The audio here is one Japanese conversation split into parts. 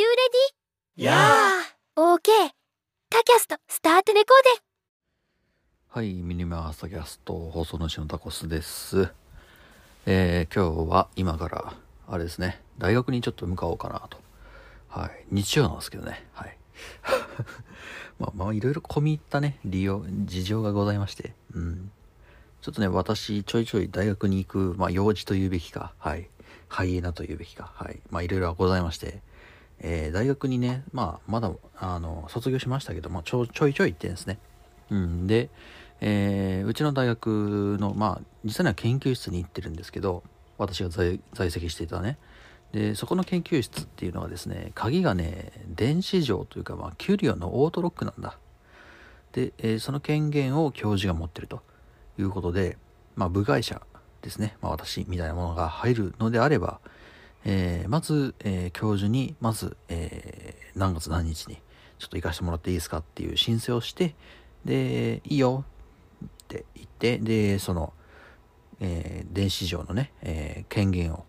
you ready? やあ OK タキャストスタートレコーデはい、ミニマーストキャスト放送主のタコスです。えー、今日は今から、あれですね、大学にちょっと向かおうかなと。はい、日曜なんですけどね、はい。まあまあ、いろいろ込み入ったね、利用、事情がございまして、うん。ちょっとね、私、ちょいちょい大学に行く、まあ、用事というべきか、はい。ハイエナというべきか、はい。まあ、いろいろございまして、えー、大学にね、まあ、まだ、あの、卒業しましたけど、まあ、ちょ、ちょいちょい行ってんですね。うん、で、えーうちの大学の、まあ、実際には研究室に行ってるんですけど、私が在籍していたね。で、そこの研究室っていうのはですね、鍵がね、電子錠というか、まあ、キュリオのオートロックなんだ。で、えーその権限を教授が持ってるということで、まあ、部外者ですね、まあ、私みたいなものが入るのであれば、えーまず、えー教授に、まず、えー何月何日にちょっと行かせてもらっていいですかっていう申請をして、で、いいよって言って、で、その、えー電子上のね、えー権限を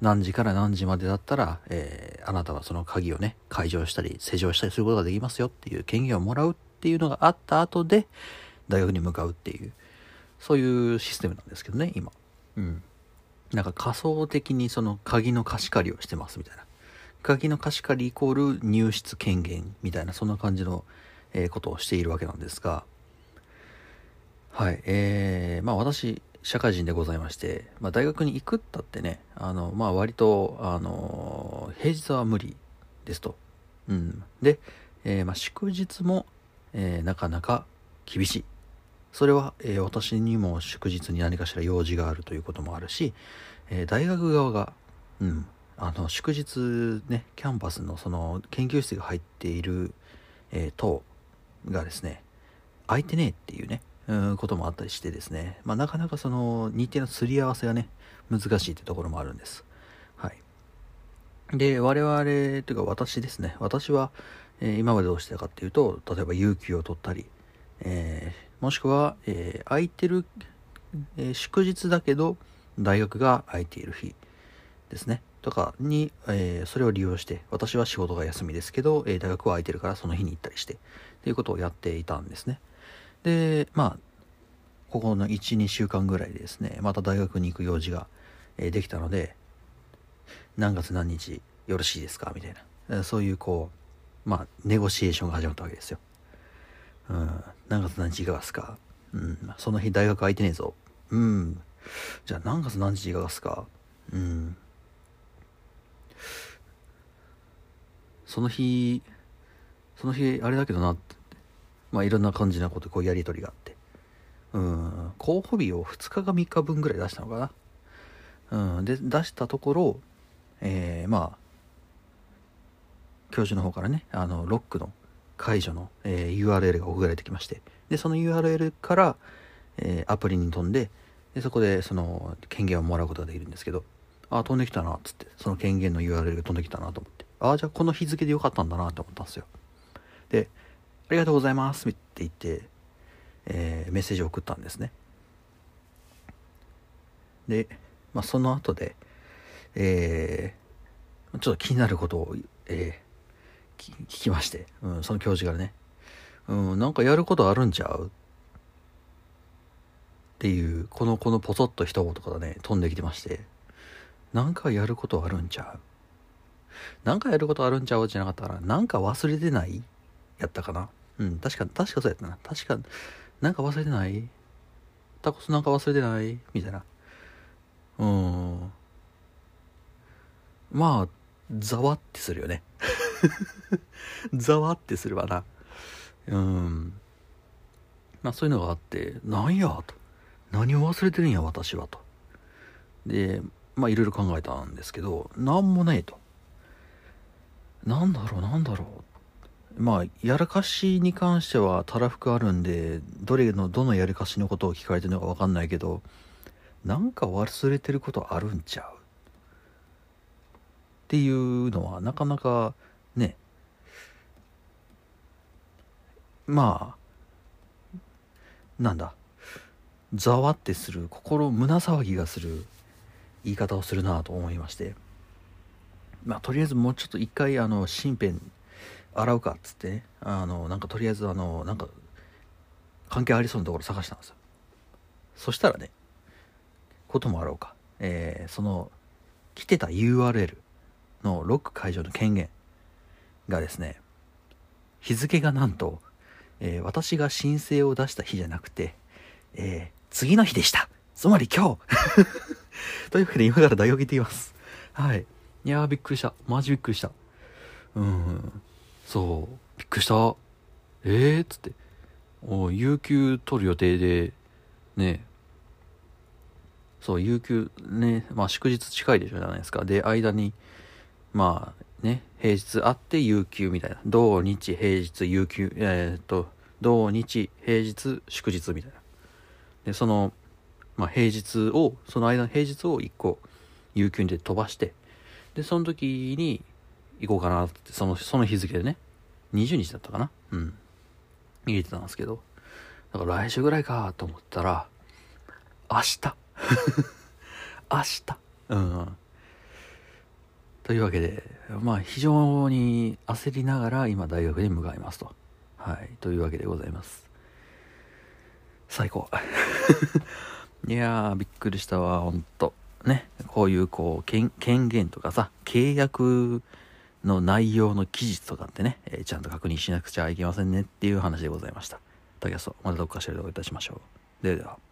何時から何時までだったら、えーあなたはその鍵をね、解錠したり、施錠したりすることができますよっていう権限をもらうっていうのがあった後で、大学に向かうっていう、そういうシステムなんですけどね、今。うん。なんか仮想的にその鍵の貸し借りをしてますみたいな。鍵の貸し借りイコール入室権限みたいな、そんな感じの、えーことをしているわけなんですが、はい、えー、まあ私、社会人でございまして、まあ大学に行くったってね、あの、まあ割と、あの、平日は無理ですと。うん。で、えーまあ祝日も、えーなかなか厳しい。それは、えー私にも祝日に何かしら用事があるということもあるし、えー大学側が、うん、あの、祝日ね、キャンパスのその研究室が入っている、えー棟がですね、空いてねえっていうね、うん、こともあったりしてですね、まあ、なかなかその日程のすり合わせがね、難しいってところもあるんです。はい。で、我々、というか私ですね、私は、えー今までどうしてたかっていうと、例えば有給を取ったり、えーもしくは、えー空いてる、えー祝日だけど、大学が空いている日ですね。とかに、えそれを利用して、私は仕事が休みですけど、え大学は空いてるからその日に行ったりして、っていうことをやっていたんですね。で、まあ、ここの1、2週間ぐらいでですね、また大学に行く用事が、えできたので、何月何日よろしいですか？みたいな。そういうこう、まあ、ネゴシエーションが始まったわけですよ。うん、何月何日いかがですか？うん、その日大学空いてねえぞ。うん。じゃあ何月何日いかがですか？うん。その日、その日あれだけどなって。まあいろんな感じなことこうやりとりがあって。うん。候補日を2日か3日分ぐらい出したのかな。うん。で、出したところ、えー、まあ、教授の方からね、あの、ロックの解除の、えー URL が送られてきまして、で、その URL から、えーアプリに飛んで、で、そこでその権限をもらうことができるんですけど、あ、飛んできたな、っつって、その権限の URL が飛んできたなと思って、ああ、じゃあこの日付でよかったんだなって思ったんですよ。で、ありがとうございますって言って、えーメッセージを送ったんですね。で、まあ、その後で、えーちょっと気になることを、えー聞きまして、うん、その教授からね、うん、なんかやることあるんちゃう？っていう、この、このポソッと一言がね、飛んできてまして、なんかやることあるんちゃう？なんかやることあるんちゃうじゃなかったかな？なんか忘れてない？やったかな？うん、確か、確かそうやったな。確か、なんか忘れてない？タコスなんか忘れてない？みたいな。うん。まあ、ざわってするよね。ざわってするわな。うん。まあそういうのがあって、なんやと。何を忘れてるんや、私はと。で、まあいろいろ考えたんですけど、なんもねえと。なんだろう、なんだろう。まあ、やらかしに関してはたらふくあるんで、どれの、どのやらかしのことを聞かれてるのかわかんないけど、なんか忘れてることあるんちゃうっていうのはなかなかね、まあ、なんだ、ざわってする、心、胸騒ぎがする言い方をするなと思いまして。まあとりあえずもうちょっと一回あの身辺洗うかっつってね。あのなんかとりあえずあのなんか関係ありそうなところ探したんですよ。そしたらねこともあろうか。えーその来てた URL のロック解除の権限がですね日付がなんと、えー私が申請を出した日じゃなくて、えー次の日でした。つまり今日。というわけで今から大学行ってきます。はい。いやーびっくりした。マジびっくりした。うん。そう。びっくりした。えー、っつって。お有給取る予定でね。そう有給ね。まあ祝日近いでしょじゃないですか。で間にまあね。平日あって有給みたいな土日平日有給えーっと土日平日祝日みたいな。でそのまあ平日をその間の平日を1個有給で飛ばしてでその時に行こうかなってそのその日付でね20日だったかな？うん。入れてたんですけどだから来週ぐらいかと思ったら明日。明日。うん。というわけでまあ非常に焦りながら今大学に向かいますとはいというわけでございます最高 いやーびっくりしたわほんとねこういうこう権限とかさ契約の内容の記述とかってね、えーちゃんと確認しなくちゃいけませんねっていう話でございました。タキャストまたどっかしらでお会いいたしましょう。ではでは。